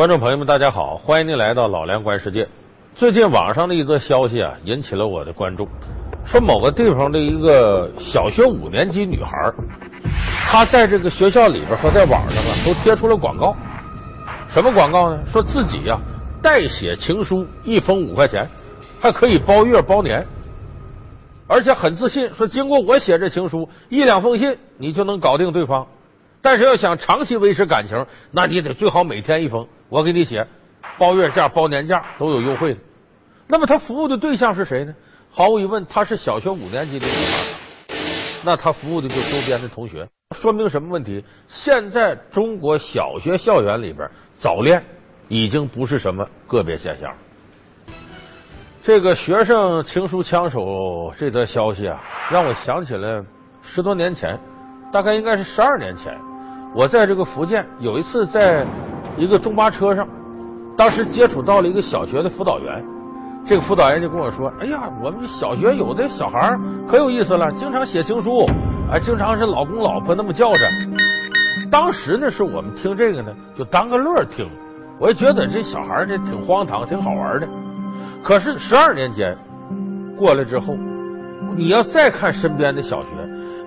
观众朋友们，大家好，欢迎您来到老梁观世界。最近网上的一则消息啊，引起了我的关注，说某个地方的一个小学五年级女孩，她在这个学校里边和在网上啊，都贴出了广告。什么广告呢？说自己呀代写情书，一封五块钱，还可以包月包年，而且很自信，说经过我写这情书，一两封信你就能搞定对方。但是要想长期维持感情，那你得最好每天一封。我给你写，包月价、包年价都有优惠的。那么他服务的对象是谁呢？毫无疑问，他是小学五年级的女孩。那他服务的就周边的同学，说明什么问题？现在中国小学校园里边早恋已经不是什么个别现象。这个学生情书枪手这则消息啊，让我想起了十多年前，大概应该是十二年前。我在这个福建有一次在一个中巴车上，当时接触到了一个小学的辅导员，这个辅导员就跟我说：“哎呀，我们小学有的小孩可有意思了，经常写情书，啊，经常是老公老婆那么叫着。”当时呢，是我们听这个呢，就当个乐听，我也觉得这小孩这挺荒唐，挺好玩的。可是十二年间过来之后，你要再看身边的小学。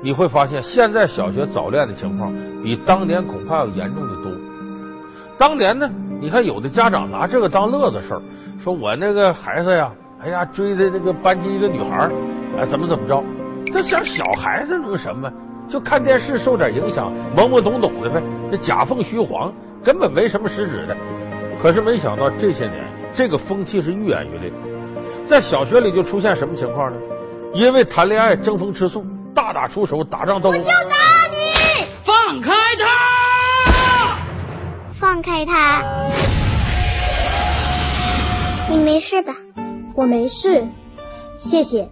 你会发现，现在小学早恋的情况比当年恐怕要严重的多。当年呢，你看有的家长拿这个当乐子事儿，说我那个孩子呀，哎呀追的那个班级一个女孩哎怎么怎么着，这像小孩子能什么？就看电视受点影响，懵懵懂懂的呗，这假凤虚凰，根本没什么实质的。可是没想到这些年，这个风气是愈演愈烈，在小学里就出现什么情况呢？因为谈恋爱争风吃醋。大打出手，打仗都我就打你！放开他！放开他！你没事吧？我没事，谢谢。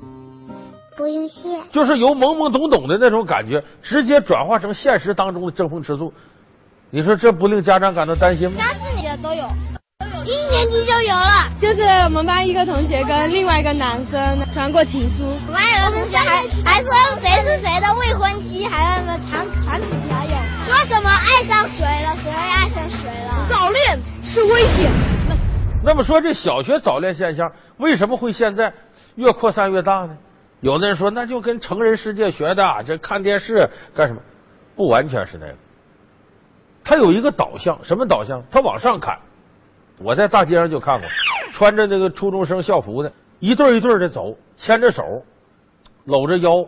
不用谢。就是由懵懵懂懂的那种感觉，直接转化成现实当中的争风吃醋。你说这不令家长感到担心吗？打死你的都有。一年级就有了，就是我们班一个同学跟另外一个男生传过情书，我们班有个同学还还说谁是谁的未婚妻，还那么传传纸条有，说什么爱上谁了，谁爱上谁了？早恋是危险。那那么说这小学早恋现象为什么会现在越扩散越大呢？有的人说那就跟成人世界学的，这看电视干什么？不完全是那个，他有一个导向，什么导向？他往上看。我在大街上就看过，穿着那个初中生校服的，一对一对的走，牵着手，搂着腰，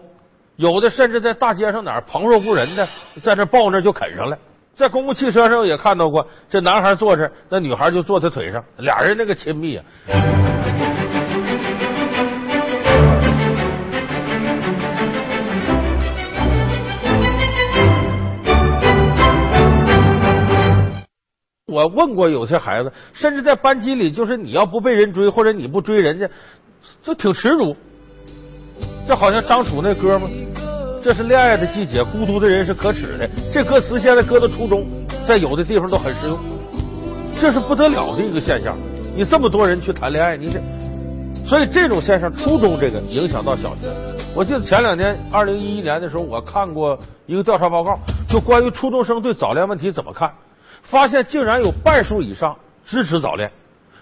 有的甚至在大街上哪儿旁若无人的，在那抱那就啃上了。在公共汽车上也看到过，这男孩坐着，那女孩就坐他腿上，俩人那个亲密啊。我问过有些孩子，甚至在班级里，就是你要不被人追，或者你不追人家，就挺耻辱。这好像张楚那歌吗？这是恋爱的季节，孤独的人是可耻的。这歌词现在搁到初中，在有的地方都很适用。这是不得了的一个现象。你这么多人去谈恋爱，你这，所以这种现象，初中这个影响到小学。我记得前两年，二零一一年的时候，我看过一个调查报告，就关于初中生对早恋问题怎么看。发现竟然有半数以上支持早恋，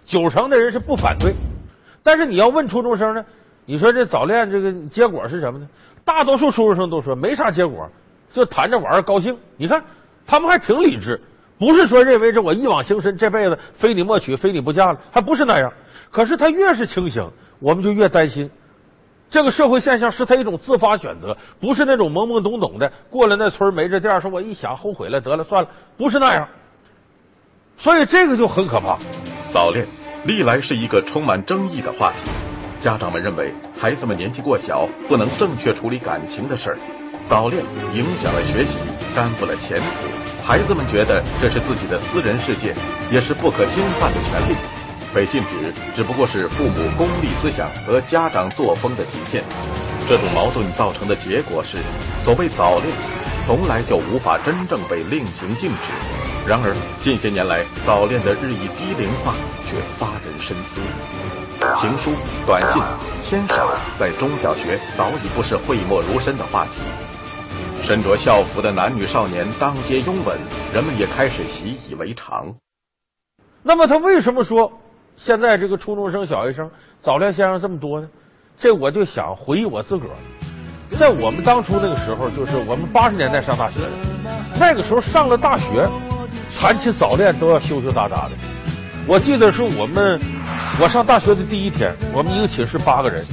九成的人是不反对。但是你要问初中生呢，你说这早恋这个结果是什么呢？大多数初中生都说没啥结果，就谈着玩高兴。你看他们还挺理智，不是说认为这我一往情深，这辈子非你莫娶，非你不嫁了，还不是那样。可是他越是清醒，我们就越担心，这个社会现象是他一种自发选择，不是那种懵懵懂懂的过了那村没这店，说我一想后悔了，得了算了，不是那样。所以这个就很可怕。早恋历来是一个充满争议的话题，家长们认为孩子们年纪过小，不能正确处理感情的事儿。早恋影响了学习，耽误了前途。孩子们觉得这是自己的私人世界，也是不可侵犯的权利。被禁止只不过是父母功利思想和家长作风的体现。这种矛盾造成的结果是，所谓早恋，从来就无法真正被令行禁止。然而，近些年来，早恋的日益低龄化却发人深思。情书、短信、牵手，在中小学早已不是讳莫如深的话题。身着校服的男女少年当街拥吻，人们也开始习以为常。那么他为什么说现在这个初中生、小学生早恋现象这么多呢？这我就想回忆我自个儿，在我们当初那个时候，就是我们八十年代上大学的，那个时候上了大学，谈起早恋都要羞羞答答的。我记得是我们我上大学的第一天，我们一个寝室八个人，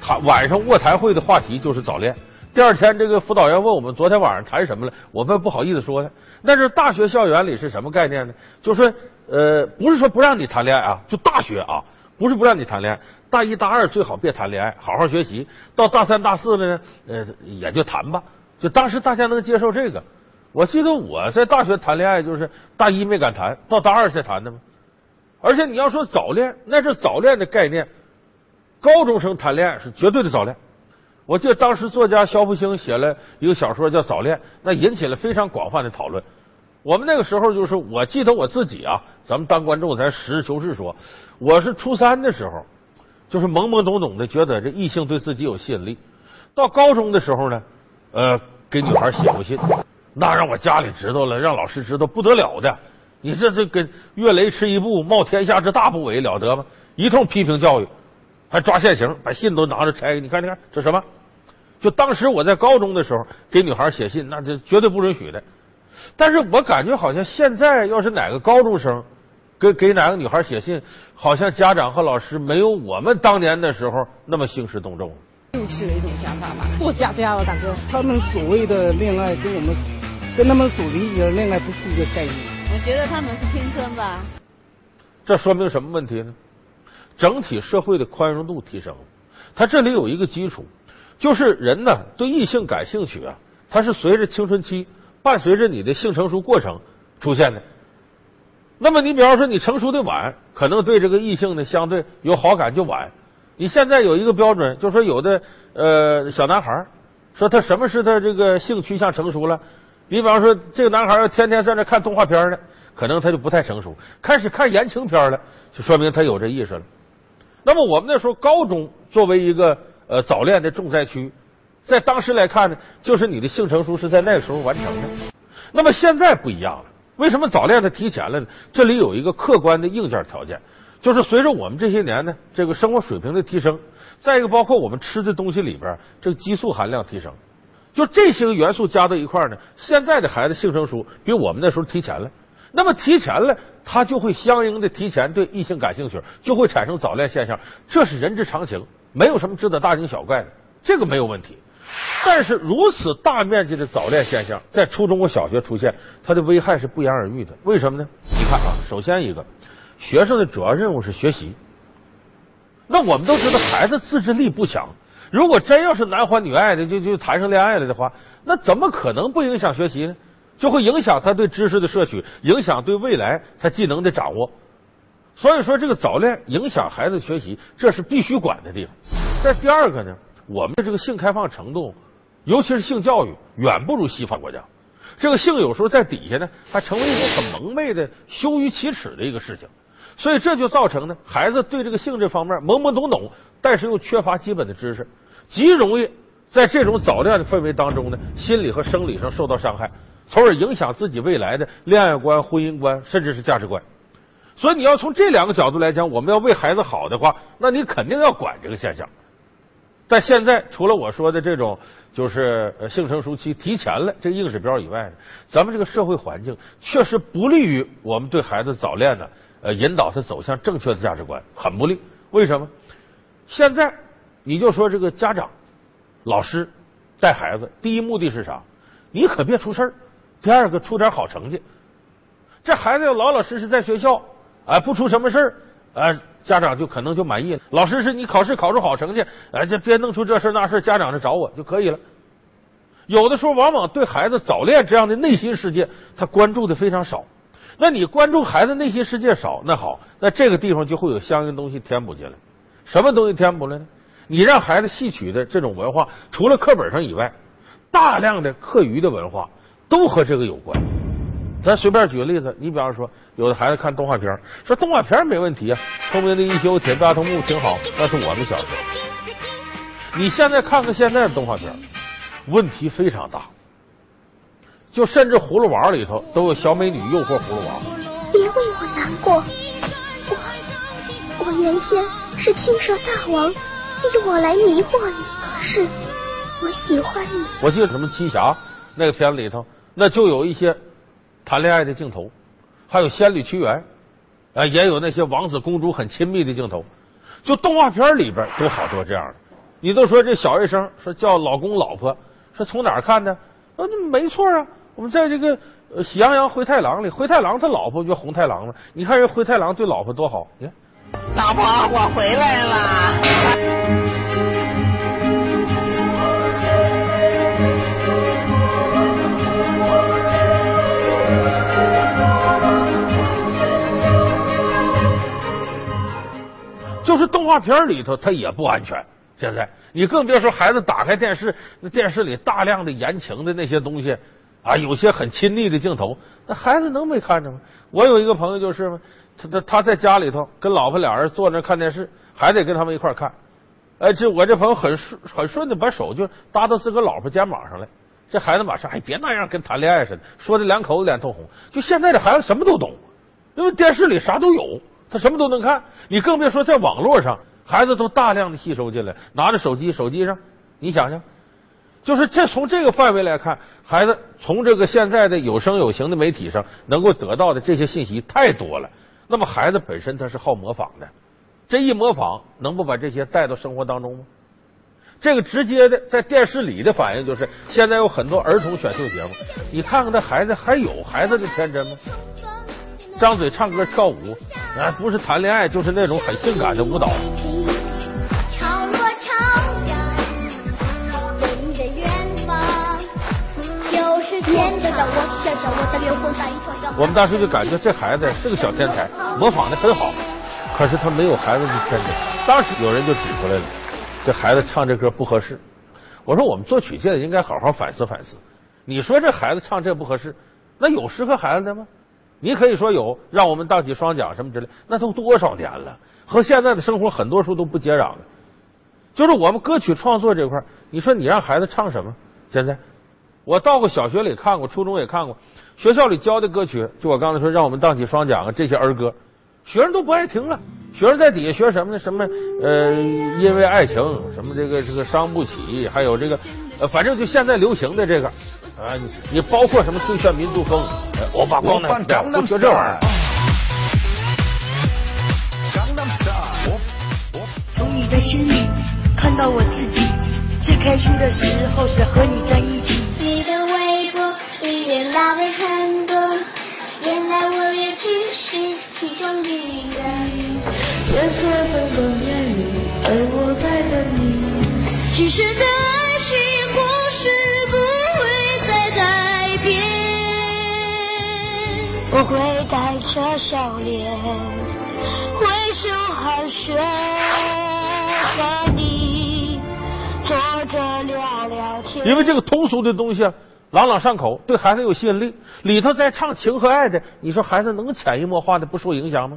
谈晚上卧谈会的话题就是早恋。第二天，这个辅导员问我们昨天晚上谈什么了，我们不好意思说呢。那是大学校园里是什么概念呢？就是呃，不是说不让你谈恋爱啊，就大学啊，不是不让你谈恋爱。大一大二最好别谈恋爱，好好学习。到大三大四了呢，呃，也就谈吧。就当时大家能接受这个。我记得我在大学谈恋爱，就是大一没敢谈，到大二才谈的嘛。而且你要说早恋，那是早恋的概念。高中生谈恋爱是绝对的早恋。我记得当时作家肖复兴写了一个小说叫《早恋》，那引起了非常广泛的讨论。我们那个时候就是，我记得我自己啊，咱们当观众，咱实事求是说，我是初三的时候，就是懵懵懂懂的觉得这异性对自己有吸引力。到高中的时候呢，呃，给女孩写过信，那让我家里知道了，让老师知道不得了的。你这这跟越雷池一步，冒天下之大不韪了得吗？一通批评教育。还抓现行，把信都拿着拆，你看，你看这什么？就当时我在高中的时候给女孩写信，那这绝对不允许的。但是我感觉好像现在要是哪个高中生给给哪个女孩写信，好像家长和老师没有我们当年的时候那么兴师动众。幼稚的一种想法吧，不假假，我感觉他们所谓的恋爱跟我们跟他们所理解的恋爱不是一个概念。我觉得他们是青春吧。这说明什么问题呢？整体社会的宽容度提升，它这里有一个基础，就是人呢对异性感兴趣啊，它是随着青春期伴随着你的性成熟过程出现的。那么你比方说你成熟的晚，可能对这个异性呢相对有好感就晚。你现在有一个标准，就说有的呃小男孩说他什么是他这个性趋向成熟了？你比方说这个男孩要天天在那看动画片呢，可能他就不太成熟。开始看言情片了，就说明他有这意识了。那么我们那时候高中作为一个呃早恋的重灾区，在当时来看呢，就是你的性成熟是在那个时候完成的。那么现在不一样了，为什么早恋它提前了呢？这里有一个客观的硬件条件，就是随着我们这些年呢这个生活水平的提升，再一个包括我们吃的东西里边这个激素含量提升，就这些个元素加到一块呢，现在的孩子性成熟比我们那时候提前了。那么提前了，他就会相应的提前对异性感兴趣，就会产生早恋现象，这是人之常情，没有什么值得大惊小怪的，这个没有问题。但是如此大面积的早恋现象在初中和小学出现，它的危害是不言而喻的。为什么呢？你看啊，首先一个，学生的主要任务是学习。那我们都知道，孩子自制力不强，如果真要是男欢女爱的，就就谈上恋爱了的话，那怎么可能不影响学习呢？就会影响他对知识的摄取，影响对未来他技能的掌握。所以说，这个早恋影响孩子学习，这是必须管的地方。再第二个呢，我们的这个性开放程度，尤其是性教育，远不如西方国家。这个性有时候在底下呢，还成为一种很蒙昧的、羞于启齿的一个事情。所以这就造成呢，孩子对这个性这方面懵懵懂懂，但是又缺乏基本的知识，极容易在这种早恋的氛围当中呢，心理和生理上受到伤害。从而影响自己未来的恋爱观、婚姻观，甚至是价值观。所以你要从这两个角度来讲，我们要为孩子好的话，那你肯定要管这个现象。但现在除了我说的这种，就是性成熟期提前了这个硬指标以外呢，咱们这个社会环境确实不利于我们对孩子早恋呢，呃，引导他走向正确的价值观，很不利。为什么？现在你就说这个家长、老师带孩子，第一目的是啥？你可别出事儿。第二个出点好成绩，这孩子要老老实实在学校，哎，不出什么事儿，哎，家长就可能就满意了。老师是你考试考出好成绩，哎，就别弄出这事那事家长就找我就可以了。有的时候往往对孩子早恋这样的内心世界，他关注的非常少。那你关注孩子内心世界少，那好，那这个地方就会有相应东西填补进来。什么东西填补了呢？你让孩子吸取的这种文化，除了课本上以外，大量的课余的文化。都和这个有关。咱随便举个例子，你比方说，有的孩子看动画片，说动画片没问题啊，聪明的一休、铁臂阿童木挺好，那是我们小时候。你现在看看现在的动画片，问题非常大。就甚至葫芦娃里头都有小美女诱惑葫芦娃，别为我难过。我我原先是青蛇大王，逼我来迷惑你，可是我喜欢你。我记得什么七侠那个片子里头，那就有一些谈恋爱的镜头，还有仙女屈原，啊，也有那些王子公主很亲密的镜头。就动画片里边都好多这样的。你都说这小学生说叫老公老婆，说从哪儿看的？啊，没错啊，我们在这个《喜羊羊灰太狼》里，灰太狼他老婆叫红太狼嘛？你看人灰太狼对老婆多好，你看。老婆，我回来了。就是动画片里头，它也不安全。现在你更别说孩子打开电视，那电视里大量的言情的那些东西啊，有些很亲昵的镜头，那孩子能没看着吗？我有一个朋友就是，他他他在家里头跟老婆俩人坐那看电视，还得跟他们一块看。哎，这我这朋友很顺很顺的把手就搭到自个老婆肩膀上来，这孩子马上哎别那样，跟谈恋爱似的，说的两口子脸通红。就现在这孩子什么都懂，因为电视里啥都有。他什么都能看，你更别说在网络上，孩子都大量的吸收进来，拿着手机，手机上，你想想，就是这从这个范围来看，孩子从这个现在的有声有形的媒体上能够得到的这些信息太多了。那么孩子本身他是好模仿的，这一模仿能不把这些带到生活当中吗？这个直接的在电视里的反应就是，现在有很多儿童选秀节目，你看看这孩子还有孩子的天真吗？张嘴唱歌跳舞，啊，不是谈恋爱，就是那种很性感的舞蹈。我们当时就感觉这孩子是个小天才，模仿的很好，可是他没有孩子的天真。当时有人就指出来了，这孩子唱这歌不合适。我说我们做曲界的应该好好反思反思。你说这孩子唱这不合适，那有适合孩子的吗？你可以说有让我们荡起双桨什么之类，那都多少年了，和现在的生活很多时候都不接壤的。就是我们歌曲创作这块，你说你让孩子唱什么？现在我到过小学里看过，初中也看过，学校里教的歌曲，就我刚才说让我们荡起双桨啊这些儿歌，学生都不爱听了。学生在底下学什么呢？什么呃，因为爱情，什么这个这个伤不起，还有这个，反正就现在流行的这个。啊，你你包括什么最炫民族风，我把光南不学这玩意儿。从你的心里看到我自己，最开心的时候是和你在一起。你的微博很多，原来我也只是其中一人。千错万错念你，而我在等你。其实的爱情故事。我会带着笑脸，挥手寒暄，和你坐着聊聊天。因为这个通俗的东西啊，朗朗上口，对孩子有吸引力。里头再唱情和爱的，你说孩子能潜移默化的不受影响吗？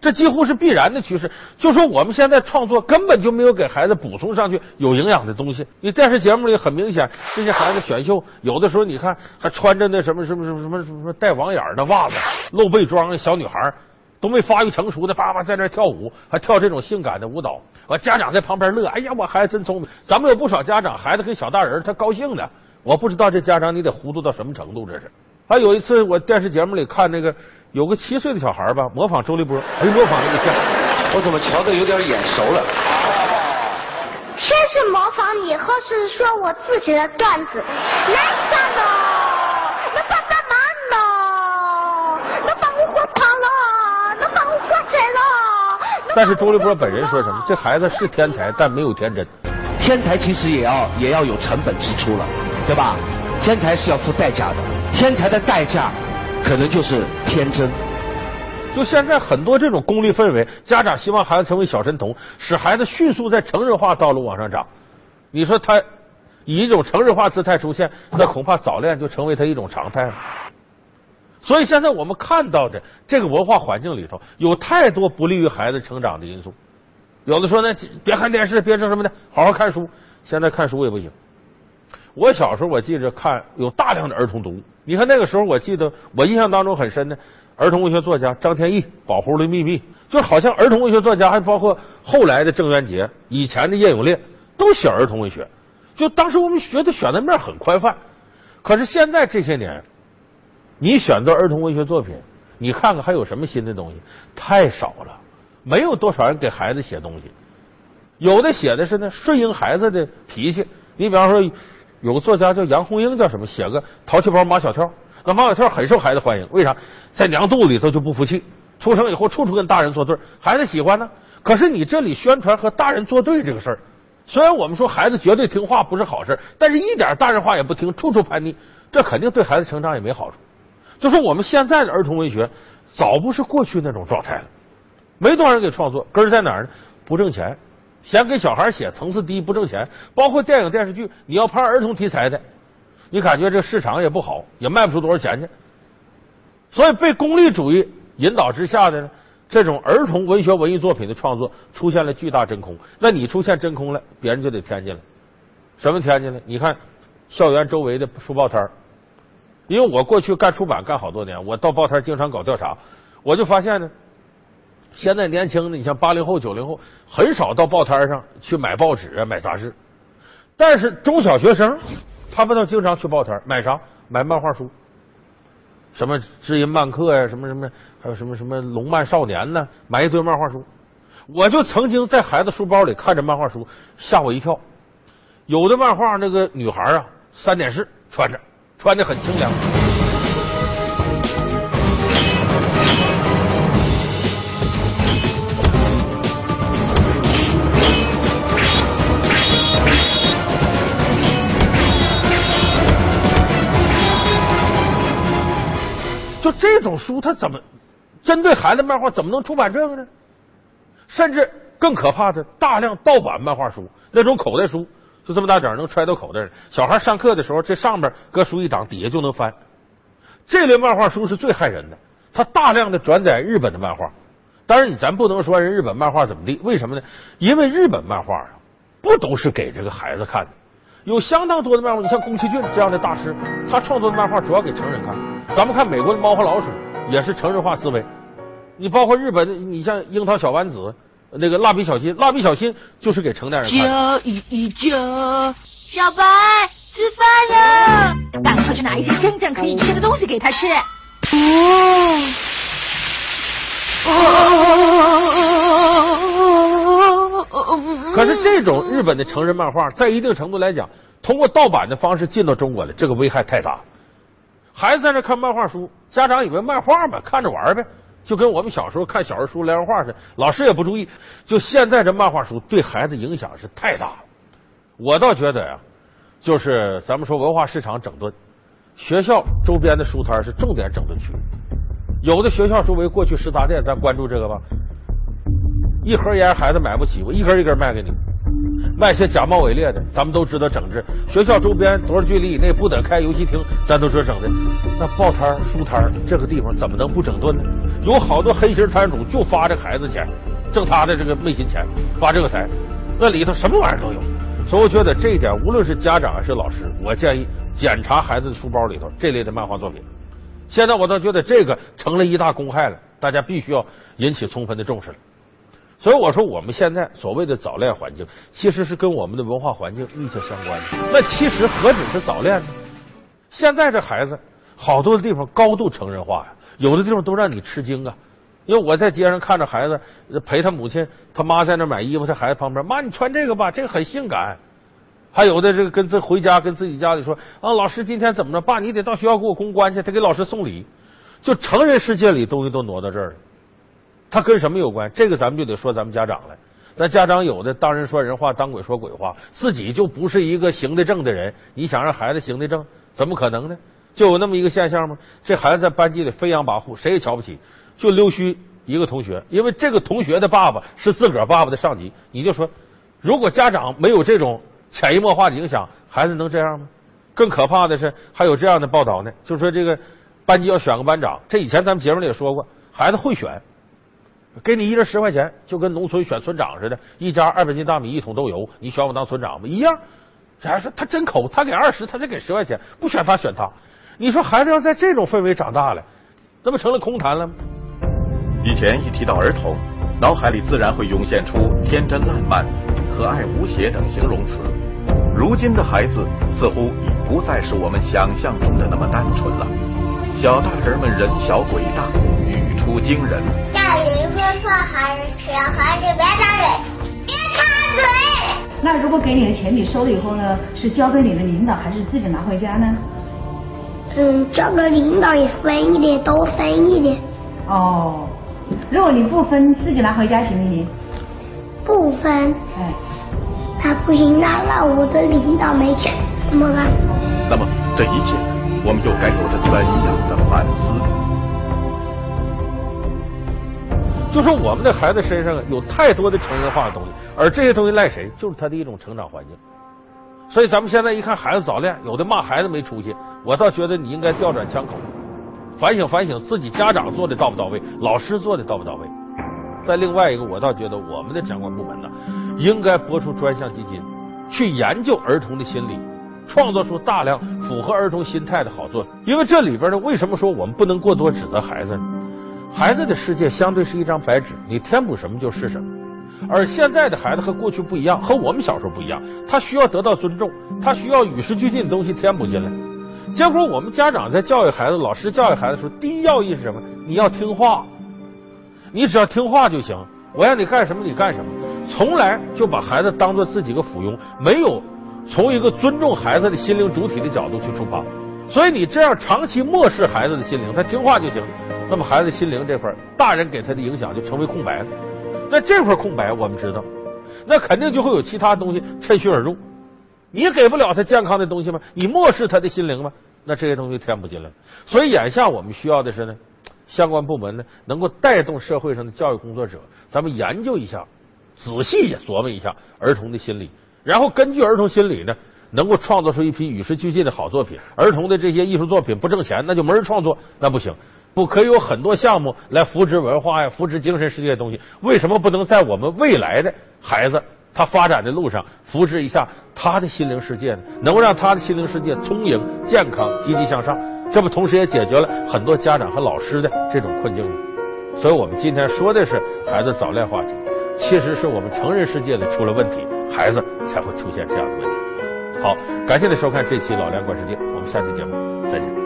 这几乎是必然的趋势。就说我们现在创作根本就没有给孩子补充上去有营养的东西。你电视节目里很明显，这些孩子选秀有的时候你看还穿着那什么什么什么什么什么带网眼的袜子、露背装的，小女孩都没发育成熟的，叭叭在那跳舞，还跳这种性感的舞蹈。完家长在旁边乐，哎呀，我孩子真聪明。咱们有不少家长孩子跟小大人他高兴的，我不知道这家长你得糊涂到什么程度，这是。还有一次我电视节目里看那个。有个七岁的小孩吧，模仿周立波，哎，模仿的像，我怎么瞧的有点眼熟了？先是模仿你，后是说我自己的段子，难算了，能帮帮忙呢？能帮我活跑了？能帮我活帅了？但是周立波本人说什么？这孩子是天才，但没有天真。天才其实也要也要有成本支出了，对吧？天才是要付代价的，天才的代价。可能就是天真。就现在很多这种功利氛围，家长希望孩子成为小神童，使孩子迅速在成人化道路往上涨。你说他以一种成人化姿态出现，那恐怕早恋就成为他一种常态了。所以现在我们看到的这个文化环境里头，有太多不利于孩子成长的因素。有的说呢，别看电视，别整什么的，好好看书。现在看书也不行。我小时候我记着看有大量的儿童读物。你看那个时候，我记得我印象当中很深的，儿童文学作家张天翼《保护的秘密》，就好像儿童文学作家还包括后来的郑渊洁、以前的叶永烈都写儿童文学。就当时我们觉得选的面很宽泛，可是现在这些年，你选择儿童文学作品，你看看还有什么新的东西？太少了，没有多少人给孩子写东西。有的写的是呢顺应孩子的脾气。你比方说，有个作家叫杨红英，叫什么？写个淘气包马小跳。那马小跳很受孩子欢迎，为啥？在娘肚子里头就不服气，出生以后处处跟大人作对，孩子喜欢呢。可是你这里宣传和大人作对这个事儿，虽然我们说孩子绝对听话不是好事，但是一点大人话也不听，处处叛逆，这肯定对孩子成长也没好处。就说我们现在的儿童文学，早不是过去那种状态了，没多少人给创作，根在哪儿呢？不挣钱，嫌给小孩写，层次低，不挣钱。包括电影电视剧，你要拍儿童题材的。你感觉这市场也不好，也卖不出多少钱去，所以被功利主义引导之下的呢这种儿童文学文艺作品的创作出现了巨大真空。那你出现真空了，别人就得填进来。什么填进来？你看校园周围的书报摊因为我过去干出版干好多年，我到报摊经常搞调查，我就发现呢，现在年轻的，你像八零后、九零后，很少到报摊上去买报纸啊、买杂志，但是中小学生。他们倒经常去报摊买啥？买漫画书，什么知音漫客呀，什么什么，还有什么什么龙漫少年呢？买一堆漫画书。我就曾经在孩子书包里看着漫画书，吓我一跳。有的漫画那个女孩啊，三点式穿着，穿的很清凉。就这种书，它怎么针对孩子漫画怎么能出版这个呢？甚至更可怕的，大量盗版漫画书，那种口袋书，就这么大点能揣到口袋里。小孩上课的时候，这上面搁书一挡，底下就能翻。这类漫画书是最害人的，它大量的转载日本的漫画。当然，咱不能说人日本漫画怎么地，为什么呢？因为日本漫画啊，不都是给这个孩子看的。有相当多的漫画，你像宫崎骏这样的大师，他创作的漫画主要给成人看。咱们看美国的《猫和老鼠》，也是成人化思维。你包括日本的，你像《樱桃小丸子》，那个《蜡笔小新》，《蜡笔小新》就是给成年人看。叫一家，小白吃饭了，赶快去拿一些真正可以吃的东西给他吃。可是这种日本的成人漫画，在一定程度来讲，通过盗版的方式进到中国来，这个危害太大。孩子在那看漫画书，家长以为漫画嘛，看着玩呗，就跟我们小时候看小人书、连环画似的，老师也不注意。就现在这漫画书对孩子影响是太大了。我倒觉得呀，就是咱们说文化市场整顿，学校周边的书摊是重点整顿区。有的学校周围过去食杂店，咱关注这个吧。一盒烟孩子买不起，我一根一根卖给你，卖些假冒伪劣的，咱们都知道整治。学校周边多少距离以内不得开游戏厅，咱都知道整的。那报摊书摊儿这个地方怎么能不整顿呢？有好多黑心摊主就发这孩子钱，挣他的这个昧心钱，发这个财，那里头什么玩意儿都有。所以我觉得这一点，无论是家长还是老师，我建议检查孩子的书包里头这类的漫画作品。现在我倒觉得这个成了一大公害了，大家必须要引起充分的重视了。所以我说，我们现在所谓的早恋环境，其实是跟我们的文化环境密切相关的。那其实何止是早恋呢？现在这孩子，好多的地方高度成人化呀，有的地方都让你吃惊啊。因为我在街上看着孩子陪他母亲、他妈在那买衣服，他孩子旁边，妈你穿这个吧，这个很性感。还有的这个跟自回家跟自己家里说啊，老师今天怎么着？爸，你得到学校给我公关去，他给老师送礼。就成人世界里东西都挪到这儿了。他跟什么有关？这个咱们就得说咱们家长了。咱家长有的当人说人话，当鬼说鬼话，自己就不是一个行得正的人。你想让孩子行得正，怎么可能呢？就有那么一个现象吗？这孩子在班级里飞扬跋扈，谁也瞧不起，就溜须一个同学。因为这个同学的爸爸是自个儿爸爸的上级，你就说，如果家长没有这种潜移默化的影响，孩子能这样吗？更可怕的是，还有这样的报道呢，就说这个班级要选个班长，这以前咱们节目里也说过，孩子会选。给你一人十块钱，就跟农村选村长似的，一家二百斤大米，一桶豆油，你选我当村长吧，一样。这还说他真抠，他给二十，他再给十块钱，不选他选他。你说孩子要在这种氛围长大了，那不成了空谈了吗？以前一提到儿童，脑海里自然会涌现出天真烂漫、可爱无邪等形容词。如今的孩子似乎已不再是我们想象中的那么单纯了，小大人们人小鬼大，出惊人。家里说错孩子，小孩子别插嘴，别插嘴。那如果给你的钱你收了以后呢，是交给你的领导，还是自己拿回家呢？嗯，交给领导也分一点，都分一点。哦，如果你不分，自己拿回家行不行？不分。哎。那不行，那那我的领导没钱怎么办？那么这一切，我们又该有着怎样的反思？就说我们的孩子身上有太多的成人化的东西，而这些东西赖谁？就是他的一种成长环境。所以咱们现在一看孩子早恋，有的骂孩子没出息，我倒觉得你应该调转枪口，反省反省自己家长做的到不到位，老师做的到不到位。再另外一个，我倒觉得我们的相关部门呢。应该拨出专项基金，去研究儿童的心理，创造出大量符合儿童心态的好作品。因为这里边呢，为什么说我们不能过多指责孩子呢？孩子的世界相对是一张白纸，你填补什么就是什么。而现在的孩子和过去不一样，和我们小时候不一样，他需要得到尊重，他需要与时俱进的东西填补进来。结果我们家长在教育孩子、老师教育孩子的时候，第一要义是什么？你要听话，你只要听话就行。我让你干什么，你干什么。从来就把孩子当做自己个附庸，没有从一个尊重孩子的心灵主体的角度去出发，所以你这样长期漠视孩子的心灵，他听话就行，那么孩子心灵这块，大人给他的影响就成为空白了。那这块空白，我们知道，那肯定就会有其他东西趁虚而入。你给不了他健康的东西吗？你漠视他的心灵吗？那这些东西填不进来。所以眼下我们需要的是呢，相关部门呢能够带动社会上的教育工作者，咱们研究一下。仔细琢磨一下儿童的心理，然后根据儿童心理呢，能够创造出一批与时俱进的好作品。儿童的这些艺术作品不挣钱，那就没人创作，那不行。不可以有很多项目来扶持文化呀，扶持精神世界的东西。为什么不能在我们未来的孩子他发展的路上扶持一下他的心灵世界呢？能够让他的心灵世界充盈、健康、积极向上，这不同时也解决了很多家长和老师的这种困境吗？所以我们今天说的是孩子早恋话题。其实是我们成人世界的出了问题，孩子才会出现这样的问题。好，感谢您收看这期《老梁观世界》，我们下期节目再见。